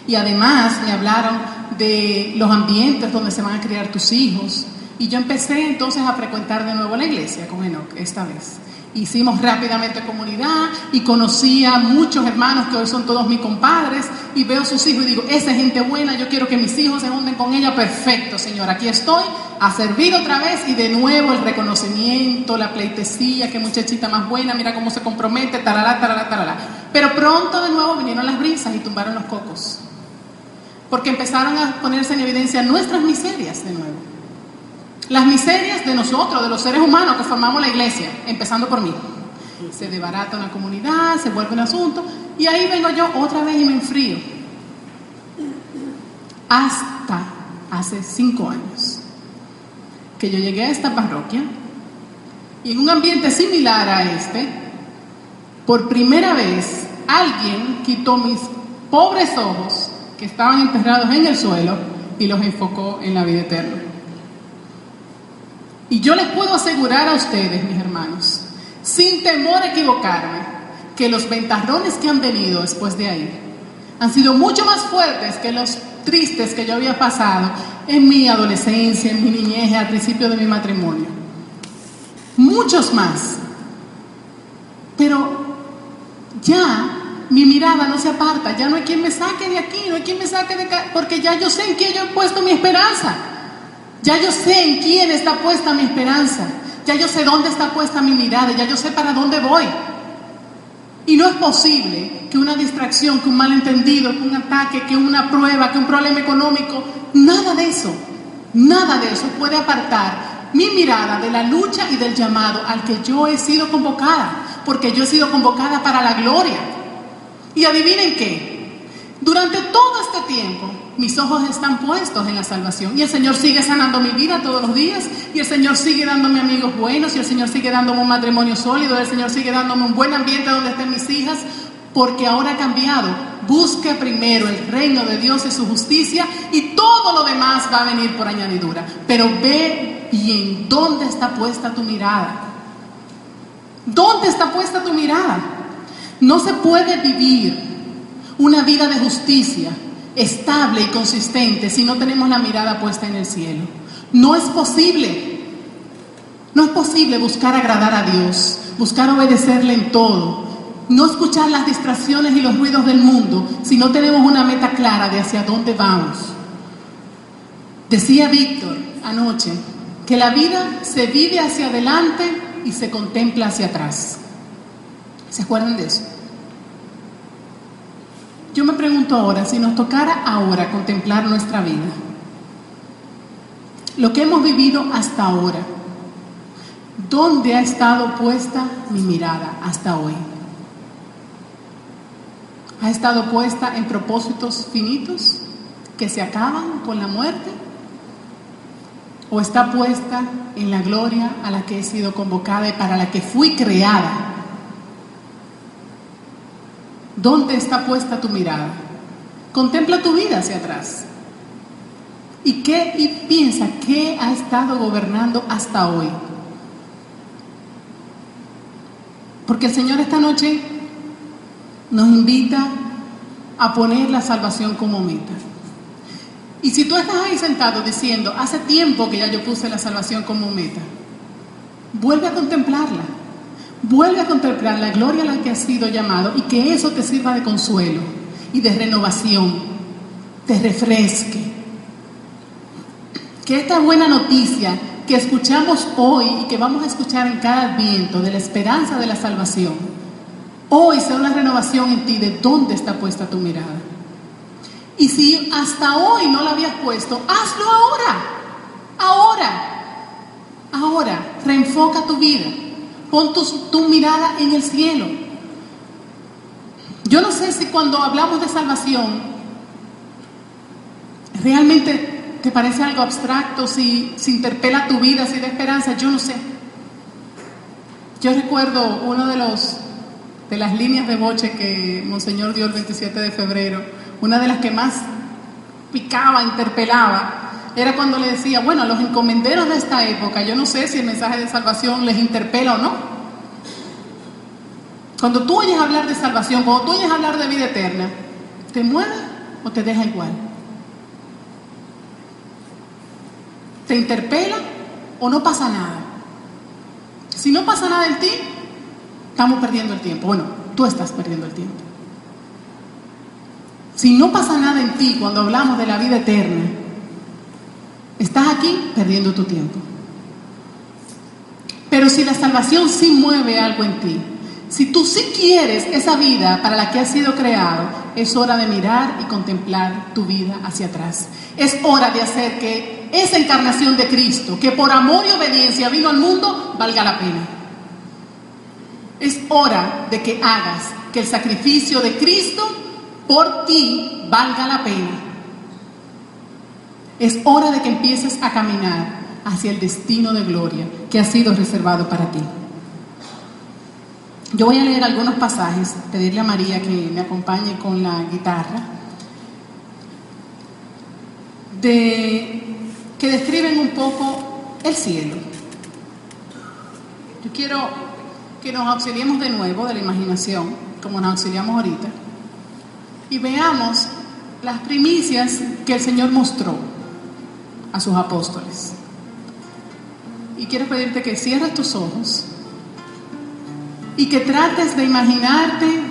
Y además me hablaron de los ambientes donde se van a criar tus hijos. Y yo empecé entonces a frecuentar de nuevo la iglesia con Enoch esta vez. Hicimos rápidamente comunidad y conocí a muchos hermanos que hoy son todos mis compadres y veo sus hijos y digo, esa gente buena, yo quiero que mis hijos se unen con ella, perfecto, Señor, aquí estoy a servir otra vez y de nuevo el reconocimiento, la pleitesía, qué muchachita más buena, mira cómo se compromete, tarará. Pero pronto de nuevo vinieron las brisas y tumbaron los cocos, porque empezaron a ponerse en evidencia nuestras miserias de nuevo. Las miserias de nosotros, de los seres humanos que formamos la iglesia, empezando por mí. Se debarata una comunidad, se vuelve un asunto, y ahí vengo yo otra vez y me enfrío. Hasta hace cinco años que yo llegué a esta parroquia y en un ambiente similar a este, por primera vez alguien quitó mis pobres ojos que estaban enterrados en el suelo y los enfocó en la vida eterna. Y yo les puedo asegurar a ustedes, mis hermanos, sin temor a equivocarme, que los ventarrones que han venido después de ahí han sido mucho más fuertes que los tristes que yo había pasado en mi adolescencia, en mi niñez, al principio de mi matrimonio. Muchos más. Pero ya mi mirada no se aparta, ya no hay quien me saque de aquí, no hay quien me saque de acá, porque ya yo sé en quién yo he puesto mi esperanza. Ya yo sé en quién está puesta mi esperanza. Ya yo sé dónde está puesta mi mirada. Ya yo sé para dónde voy. Y no es posible que una distracción, que un malentendido, que un ataque, que una prueba, que un problema económico, nada de eso, nada de eso puede apartar mi mirada de la lucha y del llamado al que yo he sido convocada, porque yo he sido convocada para la gloria. Y adivinen qué, Durante todo este tiempo, mis ojos están puestos en la salvación y el Señor sigue sanando mi vida todos los días y el Señor sigue dándome amigos buenos y el Señor sigue dándome un matrimonio sólido, el Señor sigue dándome un buen ambiente donde estén mis hijas, porque ahora ha cambiado. Busque primero el reino de Dios y su justicia y todo lo demás va a venir por añadidura. Pero ve bien dónde está puesta tu mirada. ¿Dónde está puesta tu mirada? No se puede vivir una vida de justicia estable y consistente si no tenemos la mirada puesta en el cielo. No es posible. No es posible buscar agradar a Dios, buscar obedecerle en todo, no escuchar las distracciones y los ruidos del mundo si no tenemos una meta clara de hacia dónde vamos. Decía Víctor anoche que la vida se vive hacia adelante y se contempla hacia atrás. ¿Se acuerdan de eso? Yo me pregunto ahora, si nos tocara ahora contemplar nuestra vida, lo que hemos vivido hasta ahora, ¿dónde ha estado puesta mi mirada hasta hoy? ¿Ha estado puesta en propósitos finitos que se acaban con la muerte? ¿O está puesta en la gloria a la que he sido convocada y para la que fui creada? ¿Dónde está puesta tu mirada? Contempla tu vida hacia atrás. ¿Y qué y piensa qué ha estado gobernando hasta hoy? Porque el Señor esta noche nos invita a poner la salvación como meta. Y si tú estás ahí sentado diciendo, hace tiempo que ya yo puse la salvación como meta, vuelve a contemplarla. Vuelve a contemplar la gloria a la que has sido llamado y que eso te sirva de consuelo y de renovación, te refresque. Que esta buena noticia que escuchamos hoy y que vamos a escuchar en cada viento de la esperanza de la salvación, hoy sea una renovación en ti de dónde está puesta tu mirada. Y si hasta hoy no la habías puesto, hazlo ahora, ahora, ahora, reenfoca tu vida. Pon tu, mirada en el cielo. Yo no sé si cuando hablamos de salvación, realmente te parece algo abstracto, si, si interpela tu vida, si da esperanza, yo no sé. Yo recuerdo uno de los de las líneas de boche que Monseñor dio el 27 de febrero, una de las que más picaba, interpelaba, era cuando le decía, bueno, a los encomenderos de esta época, yo no sé si el mensaje de salvación les interpela o no. Cuando tú oyes hablar de salvación, cuando tú oyes hablar de vida eterna, ¿te mueve o te deja igual? ¿Te interpela o no pasa nada? Si no pasa nada en ti, estamos perdiendo el tiempo. Bueno, tú estás perdiendo el tiempo. Si no pasa nada en ti cuando hablamos de la vida eterna, Estás aquí perdiendo tu tiempo. Pero si la salvación sí mueve algo en ti, si tú sí quieres esa vida para la que has sido creado, es hora de mirar y contemplar tu vida hacia atrás. Es hora de hacer que esa encarnación de Cristo, que por amor y obediencia vino al mundo, valga la pena. Es hora de que hagas que el sacrificio de Cristo por ti valga la pena. Es hora de que empieces a caminar hacia el destino de gloria que ha sido reservado para ti. Yo voy a leer algunos pasajes, pedirle a María que me acompañe con la guitarra, de, que describen un poco el cielo. Yo quiero que nos auxiliemos de nuevo de la imaginación, como nos auxiliamos ahorita, y veamos las primicias que el Señor mostró a sus apóstoles. Y quiero pedirte que cierres tus ojos y que trates de imaginarte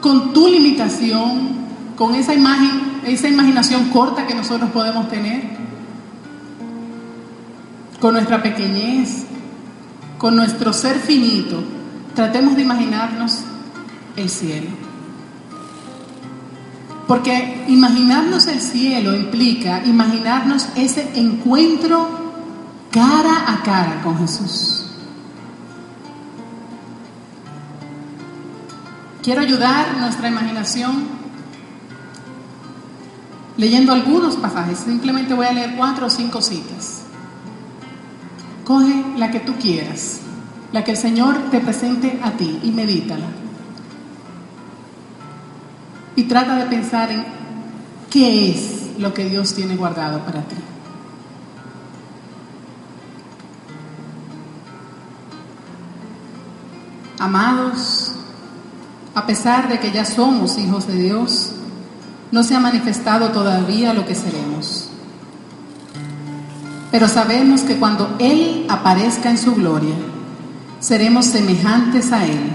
con tu limitación, con esa imagen, esa imaginación corta que nosotros podemos tener, con nuestra pequeñez, con nuestro ser finito, tratemos de imaginarnos el cielo. Porque imaginarnos el cielo implica imaginarnos ese encuentro cara a cara con Jesús. Quiero ayudar nuestra imaginación leyendo algunos pasajes. Simplemente voy a leer cuatro o cinco citas. Coge la que tú quieras, la que el Señor te presente a ti y medítala. Y trata de pensar en qué es lo que Dios tiene guardado para ti. Amados, a pesar de que ya somos hijos de Dios, no se ha manifestado todavía lo que seremos. Pero sabemos que cuando Él aparezca en su gloria, seremos semejantes a Él,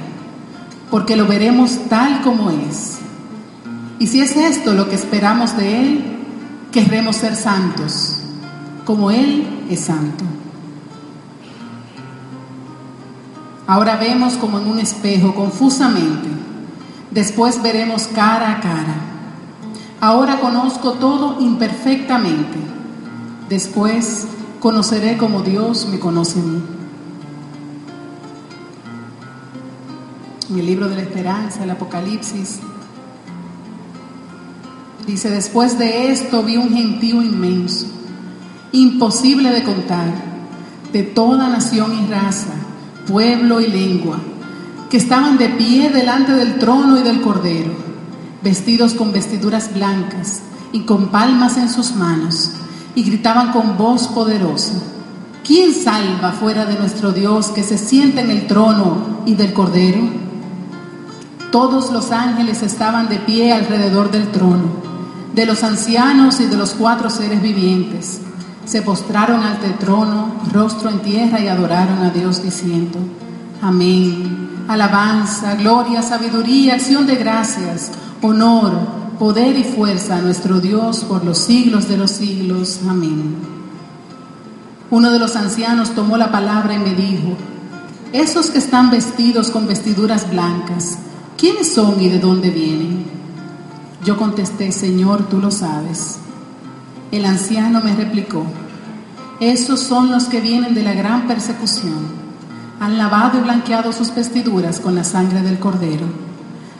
porque lo veremos tal como es. Y si es esto lo que esperamos de Él, querremos ser santos, como Él es santo. Ahora vemos como en un espejo, confusamente. Después veremos cara a cara. Ahora conozco todo imperfectamente. Después conoceré como Dios me conoce a mí. En el libro de la esperanza, el Apocalipsis, dice, después de esto vi un gentío inmenso, imposible de contar, de toda nación y raza pueblo y lengua, que estaban de pie delante del trono y del cordero, vestidos con vestiduras blancas y con palmas en sus manos, y gritaban con voz poderosa, ¿quién salva fuera de nuestro Dios que se siente en el trono y del cordero? Todos los ángeles estaban de pie alrededor del trono, de los ancianos y de los cuatro seres vivientes se postraron ante el trono, rostro en tierra y adoraron a Dios diciendo, amén, alabanza, gloria, sabiduría, acción de gracias, honor, poder y fuerza a nuestro Dios por los siglos de los siglos, amén. Uno de los ancianos tomó la palabra y me dijo, esos que están vestidos con vestiduras blancas, ¿quiénes son y de dónde vienen? Yo contesté, Señor, tú lo sabes. El anciano me replicó, esos son los que vienen de la gran persecución. Han lavado y blanqueado sus vestiduras con la sangre del cordero.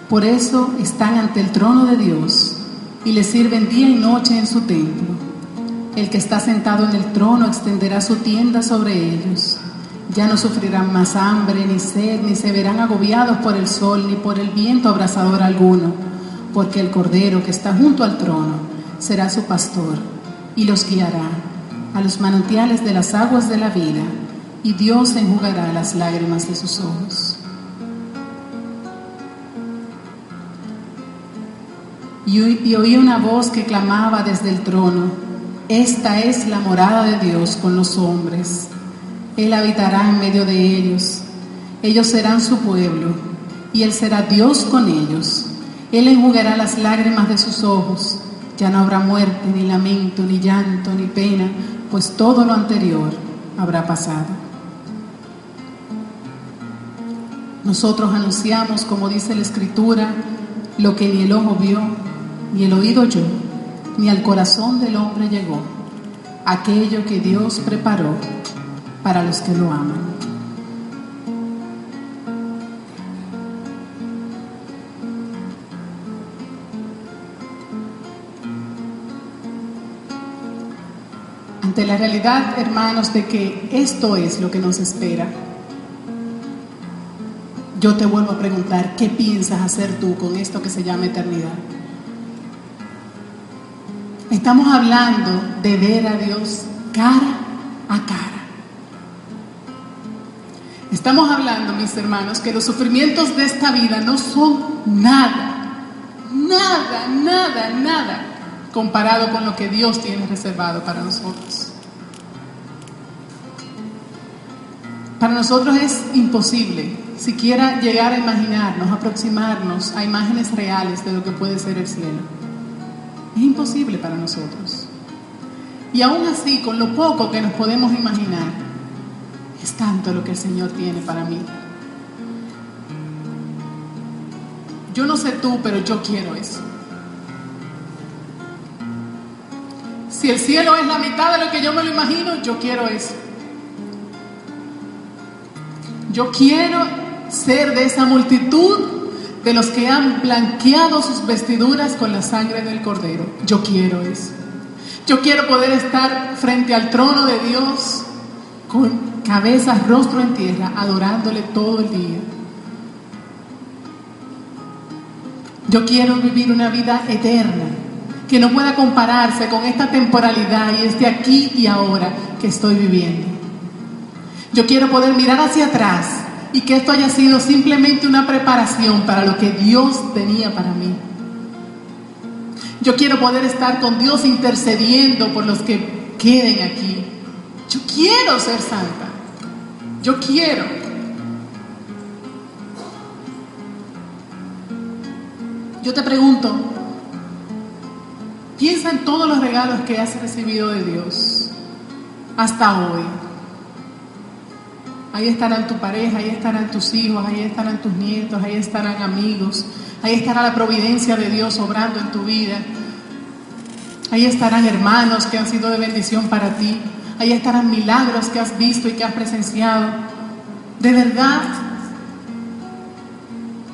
Por eso están ante el trono de Dios y le sirven día y noche en su templo. El que está sentado en el trono extenderá su tienda sobre ellos. Ya no sufrirán más hambre ni sed, ni se verán agobiados por el sol, ni por el viento abrasador alguno, porque el cordero que está junto al trono será su pastor y los guiará a los manantiales de las aguas de la vida, y Dios enjugará las lágrimas de sus ojos. Y, oí una voz que clamaba desde el trono, esta es la morada de Dios con los hombres. Él habitará en medio de ellos. Ellos serán su pueblo y Él será Dios con ellos. Él enjugará las lágrimas de sus ojos ya no habrá muerte, ni lamento, ni llanto, ni pena, pues todo lo anterior habrá pasado. Nosotros anunciamos, como dice la Escritura, lo que ni el ojo vio, ni el oído oyó, ni al corazón del hombre llegó, aquello que Dios preparó para los que lo aman. De la realidad, hermanos, de que esto es lo que nos espera, yo te vuelvo a preguntar, ¿qué piensas hacer tú con esto que se llama eternidad? Estamos hablando de ver a Dios cara a cara. Estamos hablando, mis hermanos, que los sufrimientos de esta vida no son nada, nada, nada, nada comparado con lo que Dios tiene reservado para nosotros. Para nosotros es imposible siquiera llegar a imaginarnos, aproximarnos a imágenes reales de lo que puede ser el cielo. Es imposible para nosotros. Y aún así, con lo poco que nos podemos imaginar, es tanto lo que el Señor tiene para mí. Yo no sé tú, pero yo quiero eso. Si el cielo es la mitad de lo que yo me lo imagino, yo quiero eso. Yo quiero ser de esa multitud de los que han blanqueado sus vestiduras con la sangre del cordero. Yo quiero eso. Yo quiero poder estar frente al trono de Dios con cabeza, rostro en tierra, adorándole todo el día. Yo quiero vivir una vida eterna, que no pueda compararse con esta temporalidad y este aquí y ahora que estoy viviendo. Yo quiero poder mirar hacia atrás y que esto haya sido simplemente una preparación para lo que Dios tenía para mí. Yo quiero poder estar con Dios intercediendo por los que queden aquí. Yo quiero ser santa. Yo quiero. Yo te pregunto, piensa en todos los regalos que has recibido de Dios hasta hoy. Ahí estarán tu pareja, ahí estarán tus hijos, ahí estarán tus nietos, ahí estarán amigos, ahí estará la providencia de Dios obrando en tu vida. Ahí estarán hermanos que han sido de bendición para ti. Ahí estarán milagros que has visto y que has presenciado. De verdad,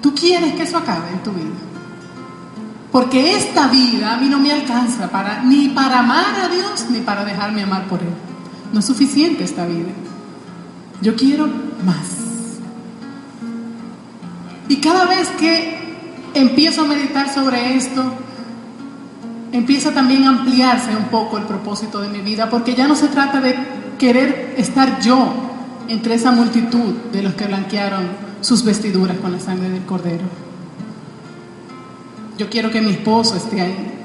tú quieres que eso acabe en tu vida. Porque esta vida a mí no me alcanza para, ni para amar a Dios ni para dejarme amar por Él. No es suficiente esta vida. Yo quiero más. Y cada vez que empiezo a meditar sobre esto, empieza también a ampliarse un poco el propósito de mi vida, porque ya no se trata de querer estar yo entre esa multitud de los que blanquearon sus vestiduras con la sangre del cordero. Yo quiero que mi esposo esté ahí.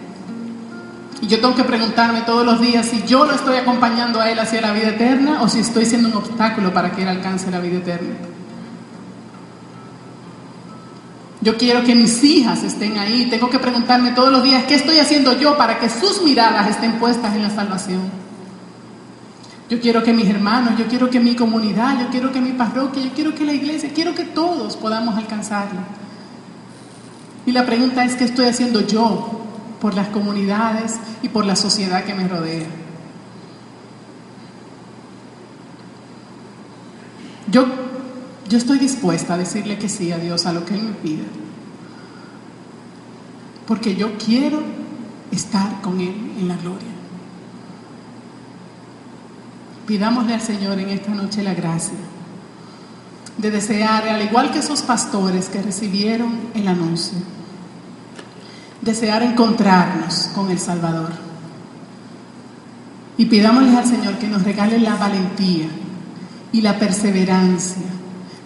Y yo tengo que preguntarme todos los días si yo lo estoy acompañando a él hacia la vida eterna o si estoy siendo un obstáculo para que él alcance la vida eterna. Yo quiero que mis hijas estén ahí. Tengo que preguntarme todos los días qué estoy haciendo yo para que sus miradas estén puestas en la salvación. Yo quiero que mis hermanos, yo quiero que mi comunidad, yo quiero que mi parroquia, yo quiero que la iglesia, quiero que todos podamos alcanzarlo. Y la pregunta es, ¿qué estoy haciendo yo por las comunidades y por la sociedad que me rodea? Yo, yo estoy dispuesta a decirle que sí a Dios a lo que Él me pida. Porque yo quiero estar con Él en la gloria. Pidámosle al Señor en esta noche la gracia de desear, al igual que esos pastores que recibieron el anuncio, desear encontrarnos con el Salvador. Y pidámosle al Señor que nos regale la valentía y la perseverancia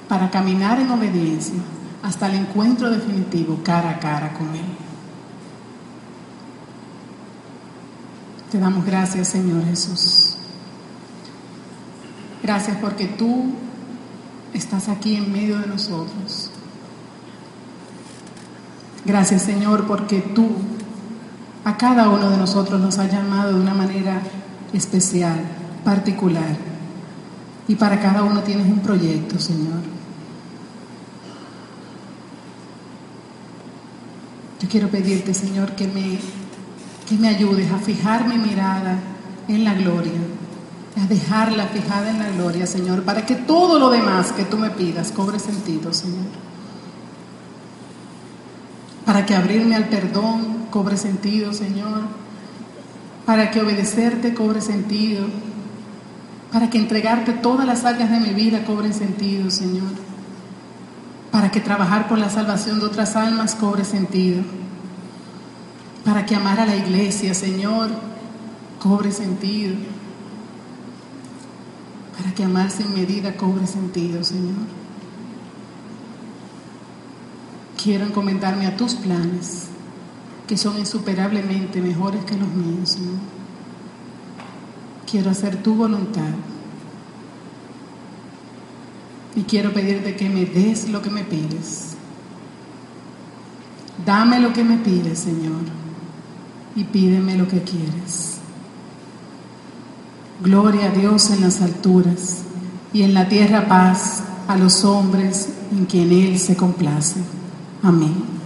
para caminar en obediencia hasta el encuentro definitivo cara a cara con Él. Te damos gracias, Señor Jesús. Gracias porque tú estás aquí en medio de nosotros. Gracias Señor porque tú a cada uno de nosotros nos has llamado de una manera especial, particular. Y para cada uno tienes un proyecto, Señor. Yo quiero pedirte, Señor, que me, que me ayudes a fijar mi mirada en la gloria a dejarla fijada en la gloria, Señor, para que todo lo demás que tú me pidas cobre sentido, Señor. Para que abrirme al perdón cobre sentido, Señor. Para que obedecerte cobre sentido. Para que entregarte todas las áreas de mi vida cobre sentido, Señor. Para que trabajar por la salvación de otras almas cobre sentido. Para que amar a la iglesia, Señor, cobre sentido para que amar sin medida cobre sentido, Señor. Quiero encomendarme a tus planes, que son insuperablemente mejores que los míos, Señor. Quiero hacer tu voluntad. Y quiero pedirte que me des lo que me pides. Dame lo que me pides, Señor. Y pídeme lo que quieres. Gloria a Dios en las alturas y en la tierra paz a los hombres en quien Él se complace. Amén.